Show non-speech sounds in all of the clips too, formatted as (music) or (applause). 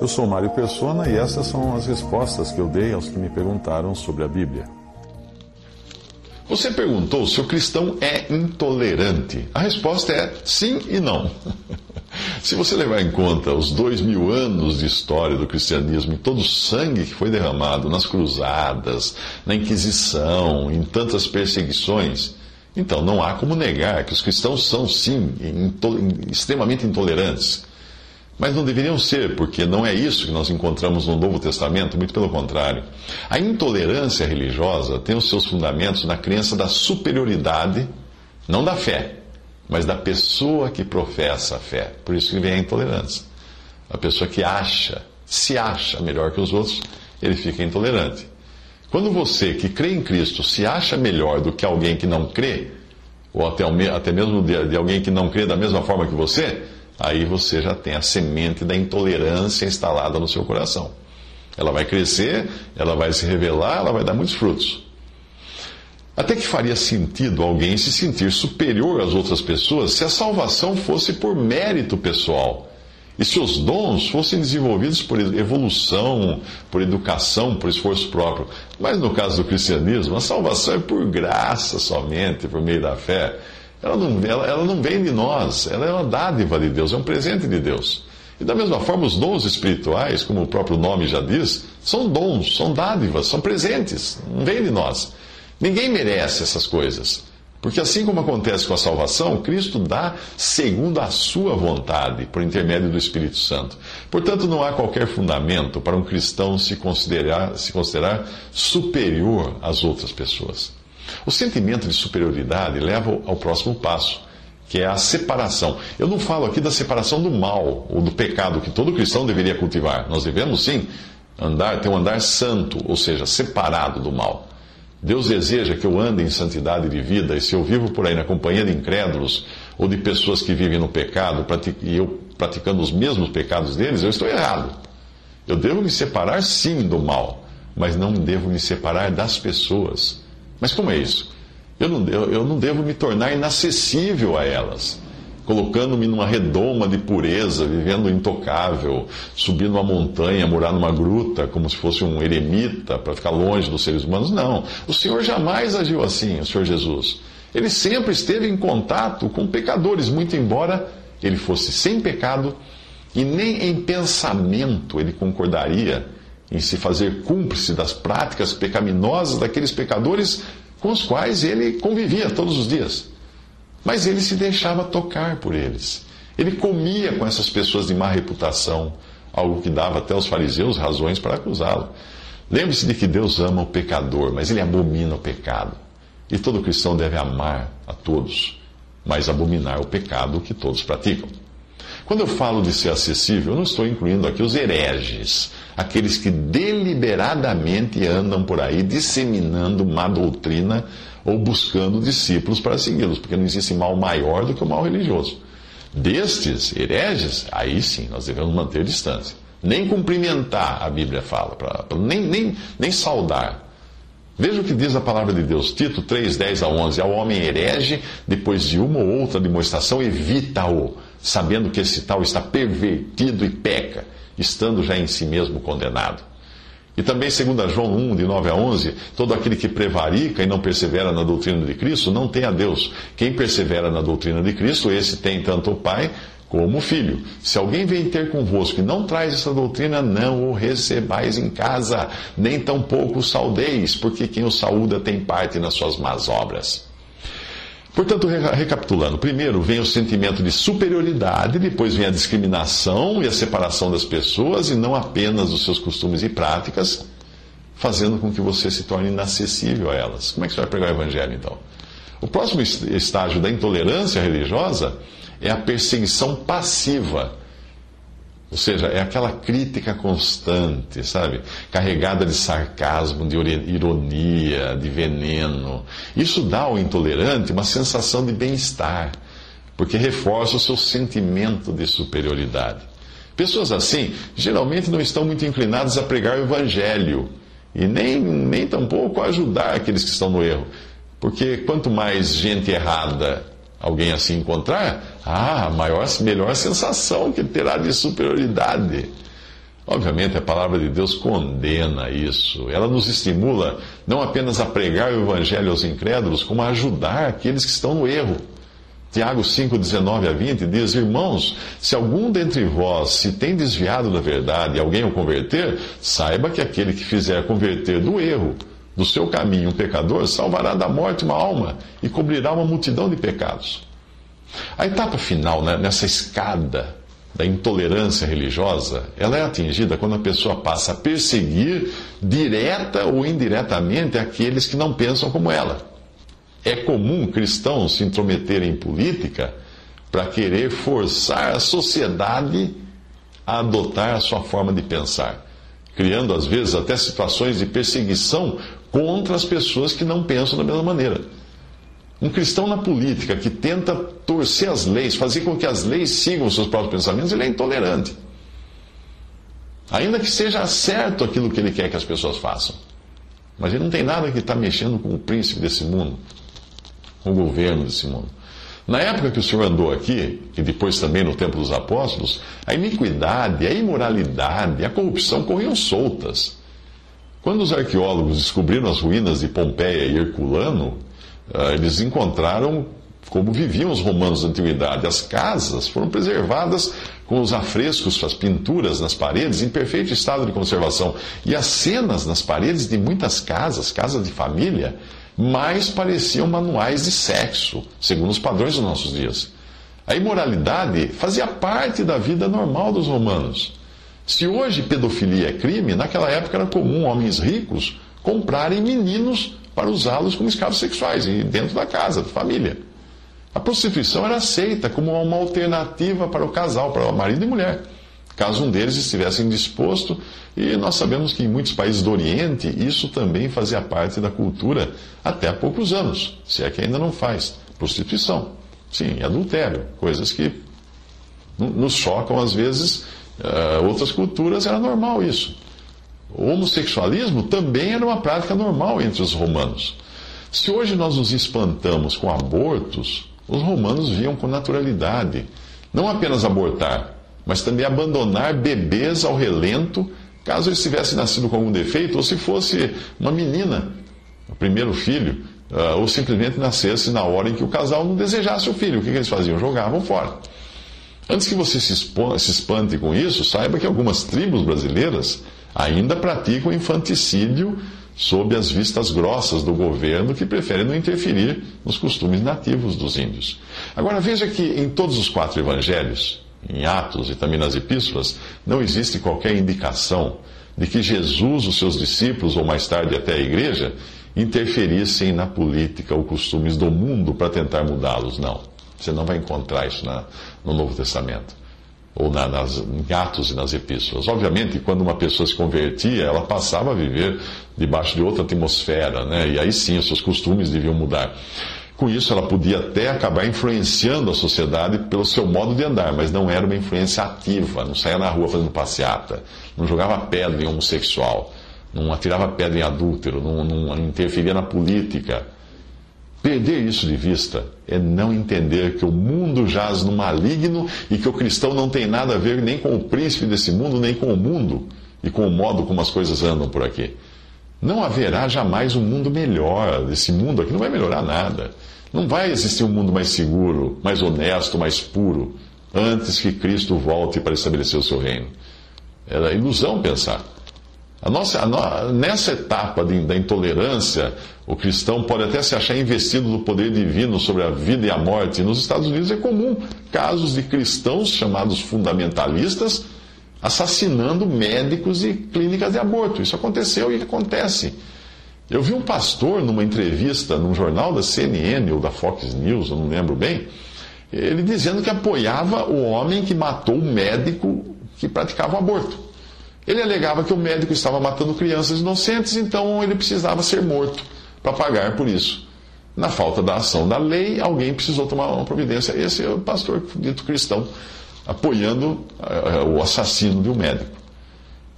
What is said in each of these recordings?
Eu sou Mário Persona e essas são as respostas que eu dei aos que me perguntaram sobre a Bíblia. Você perguntou se o cristão é intolerante. A resposta é sim e não. (laughs) Se você levar em conta os dois mil anos de história do cristianismo e todo o sangue que foi derramado nas cruzadas, na Inquisição, em tantas perseguições, então não há como negar que os cristãos são, sim, extremamente intolerantes. Mas não deveriam ser, porque não é isso que nós encontramos no Novo Testamento, muito pelo contrário. A intolerância religiosa tem os seus fundamentos na crença da superioridade, não da fé, mas da pessoa que professa a fé. Por isso que vem a intolerância. A pessoa que acha, se acha melhor que os outros, ele fica intolerante. Quando você que crê em Cristo se acha melhor do que alguém que não crê, ou até, até mesmo de, de alguém que não crê da mesma forma que você, aí você já tem a semente da intolerância instalada no seu coração. Ela vai crescer, ela vai se revelar, ela vai dar muitos frutos. Até que faria sentido alguém se sentir superior às outras pessoas se a salvação fosse por mérito pessoal e se os dons fossem desenvolvidos por evolução, por educação, por esforço próprio. Mas no caso do cristianismo, a salvação é por graça somente, por meio da fé. Ela não, ela, ela não vem de nós, ela é uma dádiva de Deus, é um presente de Deus. E da mesma forma, os dons espirituais, como o próprio nome já diz, são dons, são dádivas, são presentes, não vêm de nós. Ninguém merece essas coisas. Porque assim como acontece com a salvação, Cristo dá segundo a sua vontade, por intermédio do Espírito Santo. Portanto, não há qualquer fundamento para um cristão se considerar, se considerar superior às outras pessoas. O sentimento de superioridade leva ao próximo passo, que é a separação. Eu não falo aqui da separação do mal ou do pecado que todo cristão deveria cultivar. Nós devemos sim andar, ter um andar santo, ou seja, separado do mal. Deus deseja que eu ande em santidade de vida, e se eu vivo por aí na companhia de incrédulos ou de pessoas que vivem no pecado e eu praticando os mesmos pecados deles, eu estou errado. Eu devo me separar sim do mal, mas não devo me separar das pessoas. Mas como é isso? Eu não, eu, eu não devo me tornar inacessível a elas colocando-me numa redoma de pureza, vivendo intocável, subindo uma montanha, morar numa gruta, como se fosse um eremita, para ficar longe dos seres humanos. Não. O Senhor jamais agiu assim, o Senhor Jesus. Ele sempre esteve em contato com pecadores, muito embora ele fosse sem pecado e nem em pensamento ele concordaria em se fazer cúmplice das práticas pecaminosas daqueles pecadores com os quais ele convivia todos os dias. Mas ele se deixava tocar por eles. Ele comia com essas pessoas de má reputação, algo que dava até aos fariseus razões para acusá-lo. Lembre-se de que Deus ama o pecador, mas ele abomina o pecado. E todo cristão deve amar a todos, mas abominar o pecado que todos praticam. Quando eu falo de ser acessível, eu não estou incluindo aqui os hereges, aqueles que deliberadamente andam por aí disseminando má doutrina ou buscando discípulos para segui-los, porque não existe mal maior do que o mal religioso. Destes hereges, aí sim, nós devemos manter distância. Nem cumprimentar, a Bíblia fala, pra, pra, nem, nem, nem saudar. Veja o que diz a palavra de Deus, Tito 3, 10 a 11. Ao homem herege, depois de uma ou outra demonstração, evita-o, sabendo que esse tal está pervertido e peca, estando já em si mesmo condenado. E também, segundo João 1, de 9 a 11, todo aquele que prevarica e não persevera na doutrina de Cristo não tem a Deus. Quem persevera na doutrina de Cristo, esse tem tanto o Pai como o Filho. Se alguém vem ter convosco e não traz essa doutrina, não o recebais em casa, nem tampouco o saudeis, porque quem o saúda tem parte nas suas más obras. Portanto, recapitulando, primeiro vem o sentimento de superioridade, depois vem a discriminação e a separação das pessoas, e não apenas dos seus costumes e práticas, fazendo com que você se torne inacessível a elas. Como é que você vai pregar o evangelho então? O próximo estágio da intolerância religiosa é a perseguição passiva. Ou seja, é aquela crítica constante, sabe? Carregada de sarcasmo, de ironia, de veneno. Isso dá ao intolerante uma sensação de bem-estar, porque reforça o seu sentimento de superioridade. Pessoas assim geralmente não estão muito inclinadas a pregar o evangelho e nem, nem tampouco a ajudar aqueles que estão no erro. Porque quanto mais gente errada alguém assim encontrar, ah, maior, melhor sensação que terá de superioridade. Obviamente, a palavra de Deus condena isso. Ela nos estimula não apenas a pregar o evangelho aos incrédulos, como a ajudar aqueles que estão no erro. Tiago 5, 19 a 20 diz: Irmãos, se algum dentre vós se tem desviado da verdade e alguém o converter, saiba que aquele que fizer converter do erro do seu caminho um pecador, salvará da morte uma alma e cobrirá uma multidão de pecados. A etapa final né, nessa escada da intolerância religiosa, ela é atingida quando a pessoa passa a perseguir direta ou indiretamente aqueles que não pensam como ela. É comum cristãos se intrometerem em política para querer forçar a sociedade a adotar a sua forma de pensar, criando às vezes até situações de perseguição contra as pessoas que não pensam da mesma maneira. Um cristão na política que tenta torcer as leis, fazer com que as leis sigam os seus próprios pensamentos, ele é intolerante. Ainda que seja certo aquilo que ele quer que as pessoas façam. Mas ele não tem nada que está mexendo com o príncipe desse mundo, com o governo desse mundo. Na época que o Senhor andou aqui, e depois também no tempo dos apóstolos, a iniquidade, a imoralidade, a corrupção corriam soltas. Quando os arqueólogos descobriram as ruínas de Pompeia e Herculano, eles encontraram como viviam os romanos da antiguidade. As casas foram preservadas com os afrescos, as pinturas nas paredes em perfeito estado de conservação. E as cenas nas paredes de muitas casas, casas de família, mais pareciam manuais de sexo, segundo os padrões dos nossos dias. A imoralidade fazia parte da vida normal dos romanos. Se hoje pedofilia é crime, naquela época era comum homens ricos comprarem meninos para usá-los como escravos sexuais, dentro da casa, da família. A prostituição era aceita como uma alternativa para o casal, para o marido e mulher, caso um deles estivesse indisposto, e nós sabemos que em muitos países do Oriente isso também fazia parte da cultura até há poucos anos, se é que ainda não faz. Prostituição, sim, adultério, coisas que nos chocam às vezes Uh, outras culturas era normal isso. O homossexualismo também era uma prática normal entre os romanos. Se hoje nós nos espantamos com abortos, os romanos viam com naturalidade não apenas abortar, mas também abandonar bebês ao relento, caso eles tivessem nascido com algum defeito, ou se fosse uma menina, o primeiro filho, uh, ou simplesmente nascesse na hora em que o casal não desejasse o filho. O que, que eles faziam? Jogavam fora. Antes que você se, se espante com isso, saiba que algumas tribos brasileiras ainda praticam infanticídio sob as vistas grossas do governo que prefere não interferir nos costumes nativos dos índios. Agora veja que em todos os quatro evangelhos, em Atos e também nas epístolas, não existe qualquer indicação de que Jesus, os seus discípulos ou mais tarde até a igreja interferissem na política ou costumes do mundo para tentar mudá-los, não. Você não vai encontrar isso na, no Novo Testamento, ou na, nas, em Atos e nas Epístolas. Obviamente, quando uma pessoa se convertia, ela passava a viver debaixo de outra atmosfera, né? e aí sim os seus costumes deviam mudar. Com isso, ela podia até acabar influenciando a sociedade pelo seu modo de andar, mas não era uma influência ativa, não saía na rua fazendo passeata, não jogava pedra em homossexual, não atirava pedra em adúltero, não, não interferia na política Perder isso de vista é não entender que o mundo jaz no maligno e que o cristão não tem nada a ver nem com o príncipe desse mundo, nem com o mundo e com o modo como as coisas andam por aqui. Não haverá jamais um mundo melhor. Esse mundo aqui não vai melhorar nada. Não vai existir um mundo mais seguro, mais honesto, mais puro, antes que Cristo volte para estabelecer o seu reino. Era ilusão pensar. A nossa, a nessa etapa de, da intolerância, o cristão pode até se achar investido do poder divino sobre a vida e a morte. Nos Estados Unidos é comum casos de cristãos chamados fundamentalistas assassinando médicos e clínicas de aborto. Isso aconteceu e acontece. Eu vi um pastor numa entrevista num jornal da CNN ou da Fox News, eu não lembro bem, ele dizendo que apoiava o homem que matou o médico que praticava o aborto. Ele alegava que o médico estava matando crianças inocentes, então ele precisava ser morto para pagar por isso. Na falta da ação da lei, alguém precisou tomar uma providência. Esse é o pastor dito cristão, apoiando uh, o assassino de um médico.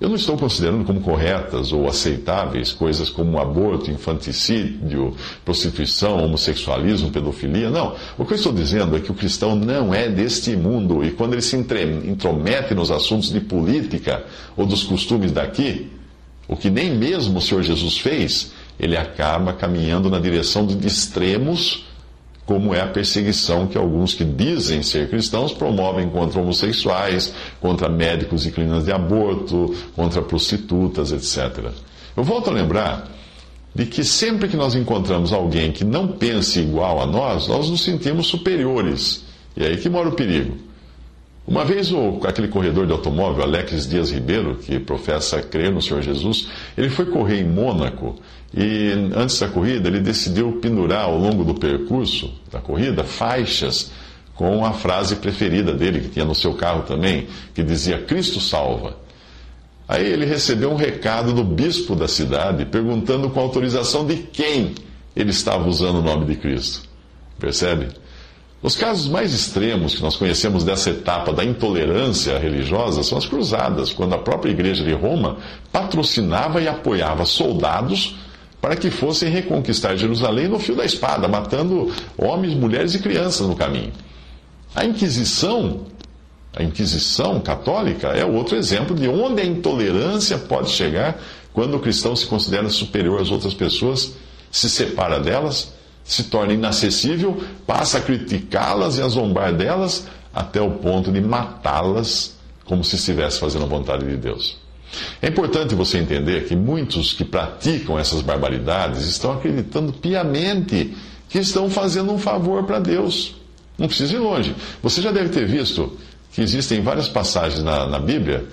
Eu não estou considerando como corretas ou aceitáveis coisas como aborto, infanticídio, prostituição, homossexualismo, pedofilia. Não. O que eu estou dizendo é que o cristão não é deste mundo e quando ele se intromete nos assuntos de política ou dos costumes daqui, o que nem mesmo o Senhor Jesus fez, ele acaba caminhando na direção de extremos como é a perseguição que alguns que dizem ser cristãos promovem contra homossexuais, contra médicos e clínicas de aborto, contra prostitutas, etc. Eu volto a lembrar de que sempre que nós encontramos alguém que não pense igual a nós, nós nos sentimos superiores. E é aí que mora o perigo. Uma vez o, aquele corredor de automóvel, Alex Dias Ribeiro, que professa crer no Senhor Jesus, ele foi correr em Mônaco e antes da corrida ele decidiu pendurar ao longo do percurso da corrida faixas com a frase preferida dele, que tinha no seu carro também, que dizia Cristo salva. Aí ele recebeu um recado do bispo da cidade perguntando com autorização de quem ele estava usando o nome de Cristo. Percebe? Os casos mais extremos que nós conhecemos dessa etapa da intolerância religiosa são as cruzadas, quando a própria igreja de Roma patrocinava e apoiava soldados para que fossem reconquistar Jerusalém no fio da espada, matando homens, mulheres e crianças no caminho. A Inquisição, a Inquisição católica é outro exemplo de onde a intolerância pode chegar quando o cristão se considera superior às outras pessoas, se separa delas se torna inacessível, passa a criticá-las e a zombar delas, até o ponto de matá-las, como se estivesse fazendo a vontade de Deus. É importante você entender que muitos que praticam essas barbaridades estão acreditando piamente que estão fazendo um favor para Deus. Não precisa ir longe. Você já deve ter visto que existem várias passagens na, na Bíblia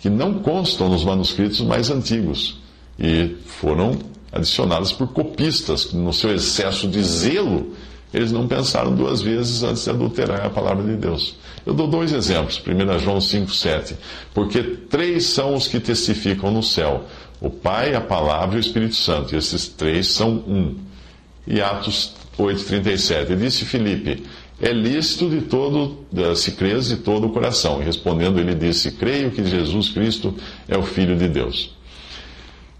que não constam nos manuscritos mais antigos e foram adicionadas por copistas, no seu excesso de zelo, eles não pensaram duas vezes antes de adulterar a palavra de Deus. Eu dou dois exemplos. 1 João 5,7. Porque três são os que testificam no céu: o Pai, a palavra e o Espírito Santo. E esses três são um. E Atos 8,37. E disse Filipe: É lícito de todo, se crês de todo o coração. E respondendo, ele disse: Creio que Jesus Cristo é o Filho de Deus.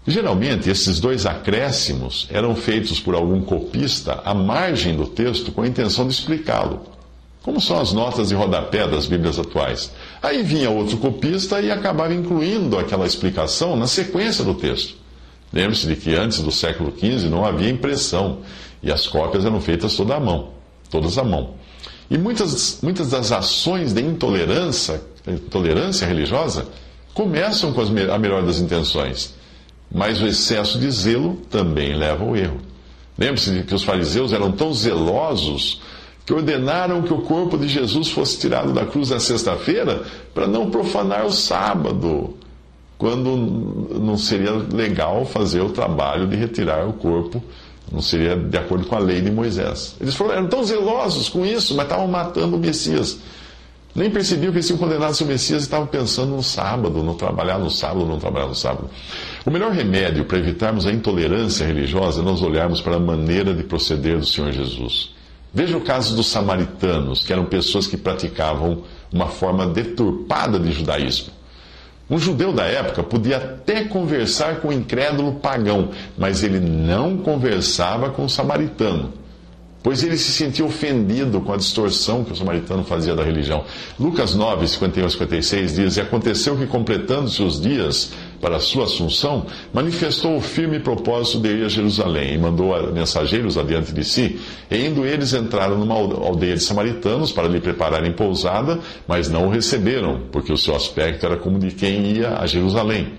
Geralmente, esses dois acréscimos eram feitos por algum copista à margem do texto com a intenção de explicá-lo, como são as notas de rodapé das Bíblias atuais. Aí vinha outro copista e acabava incluindo aquela explicação na sequência do texto. Lembre-se de que antes do século XV não havia impressão e as cópias eram feitas toda à mão, todas à mão. E muitas, muitas das ações de intolerância, intolerância religiosa começam com as, a melhor das intenções mas o excesso de zelo também leva ao erro. Lembre-se de que os fariseus eram tão zelosos que ordenaram que o corpo de Jesus fosse tirado da cruz na sexta-feira para não profanar o sábado, quando não seria legal fazer o trabalho de retirar o corpo, não seria de acordo com a lei de Moisés. Eles foram, eram tão zelosos com isso, mas estavam matando o Messias. Nem percebiam que eles tinham condenado seu Messias e estavam pensando no sábado, no trabalhar no sábado, não trabalhar no sábado. O melhor remédio para evitarmos a intolerância religiosa é nós olharmos para a maneira de proceder do Senhor Jesus. Veja o caso dos samaritanos, que eram pessoas que praticavam uma forma deturpada de judaísmo. Um judeu da época podia até conversar com o incrédulo pagão, mas ele não conversava com o samaritano pois ele se sentia ofendido com a distorção que o samaritano fazia da religião. Lucas 9, 51 56 diz: E aconteceu que, completando-se os dias para a sua assunção, manifestou o firme propósito de ir a Jerusalém e mandou mensageiros adiante de si. E indo eles entraram numa aldeia de samaritanos para lhe prepararem pousada, mas não o receberam, porque o seu aspecto era como de quem ia a Jerusalém.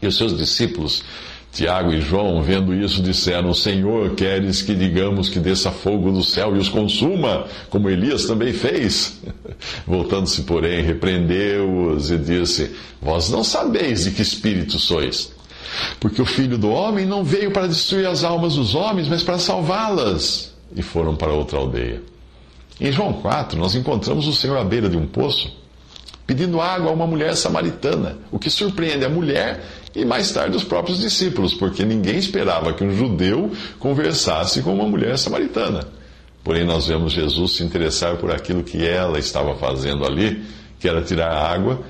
E os seus discípulos Tiago e João, vendo isso, disseram: Senhor, queres que digamos que desça fogo do céu e os consuma, como Elias também fez? (laughs) Voltando-se, porém, repreendeu-os e disse: Vós não sabeis de que espírito sois. Porque o filho do homem não veio para destruir as almas dos homens, mas para salvá-las. E foram para outra aldeia. Em João 4, nós encontramos o Senhor à beira de um poço, pedindo água a uma mulher samaritana, o que surpreende a mulher e mais tarde os próprios discípulos, porque ninguém esperava que um judeu conversasse com uma mulher samaritana. Porém, nós vemos Jesus se interessar por aquilo que ela estava fazendo ali, que era tirar água.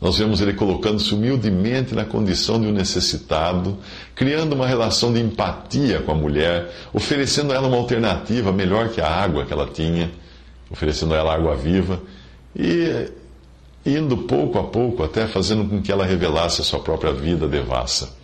Nós vemos ele colocando-se humildemente na condição de um necessitado, criando uma relação de empatia com a mulher, oferecendo a ela uma alternativa melhor que a água que ela tinha, oferecendo a ela água viva e indo pouco a pouco até fazendo com que ela revelasse a sua própria vida devassa.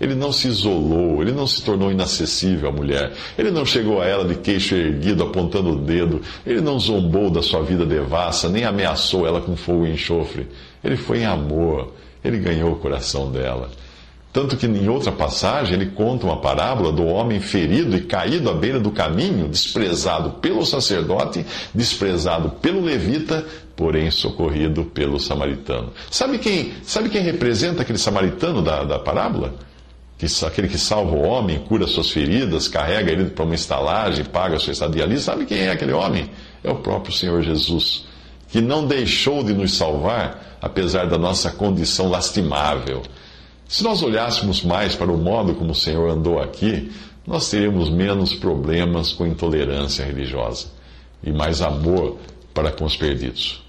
Ele não se isolou, ele não se tornou inacessível à mulher, ele não chegou a ela de queixo erguido, apontando o dedo, ele não zombou da sua vida devassa, nem ameaçou ela com fogo e enxofre. Ele foi em amor, ele ganhou o coração dela. Tanto que em outra passagem ele conta uma parábola do homem ferido e caído à beira do caminho, desprezado pelo sacerdote, desprezado pelo levita, porém socorrido pelo samaritano. Sabe quem, sabe quem representa aquele samaritano da, da parábola? que, aquele que salva o homem, cura suas feridas, carrega ele para uma estalagem, paga a sua estadia ali. Sabe quem é aquele homem? É o próprio Senhor Jesus, que não deixou de nos salvar, apesar da nossa condição lastimável. Se nós olhássemos mais para o modo como o Senhor andou aqui, nós teríamos menos problemas com intolerância religiosa e mais amor para com os perdidos.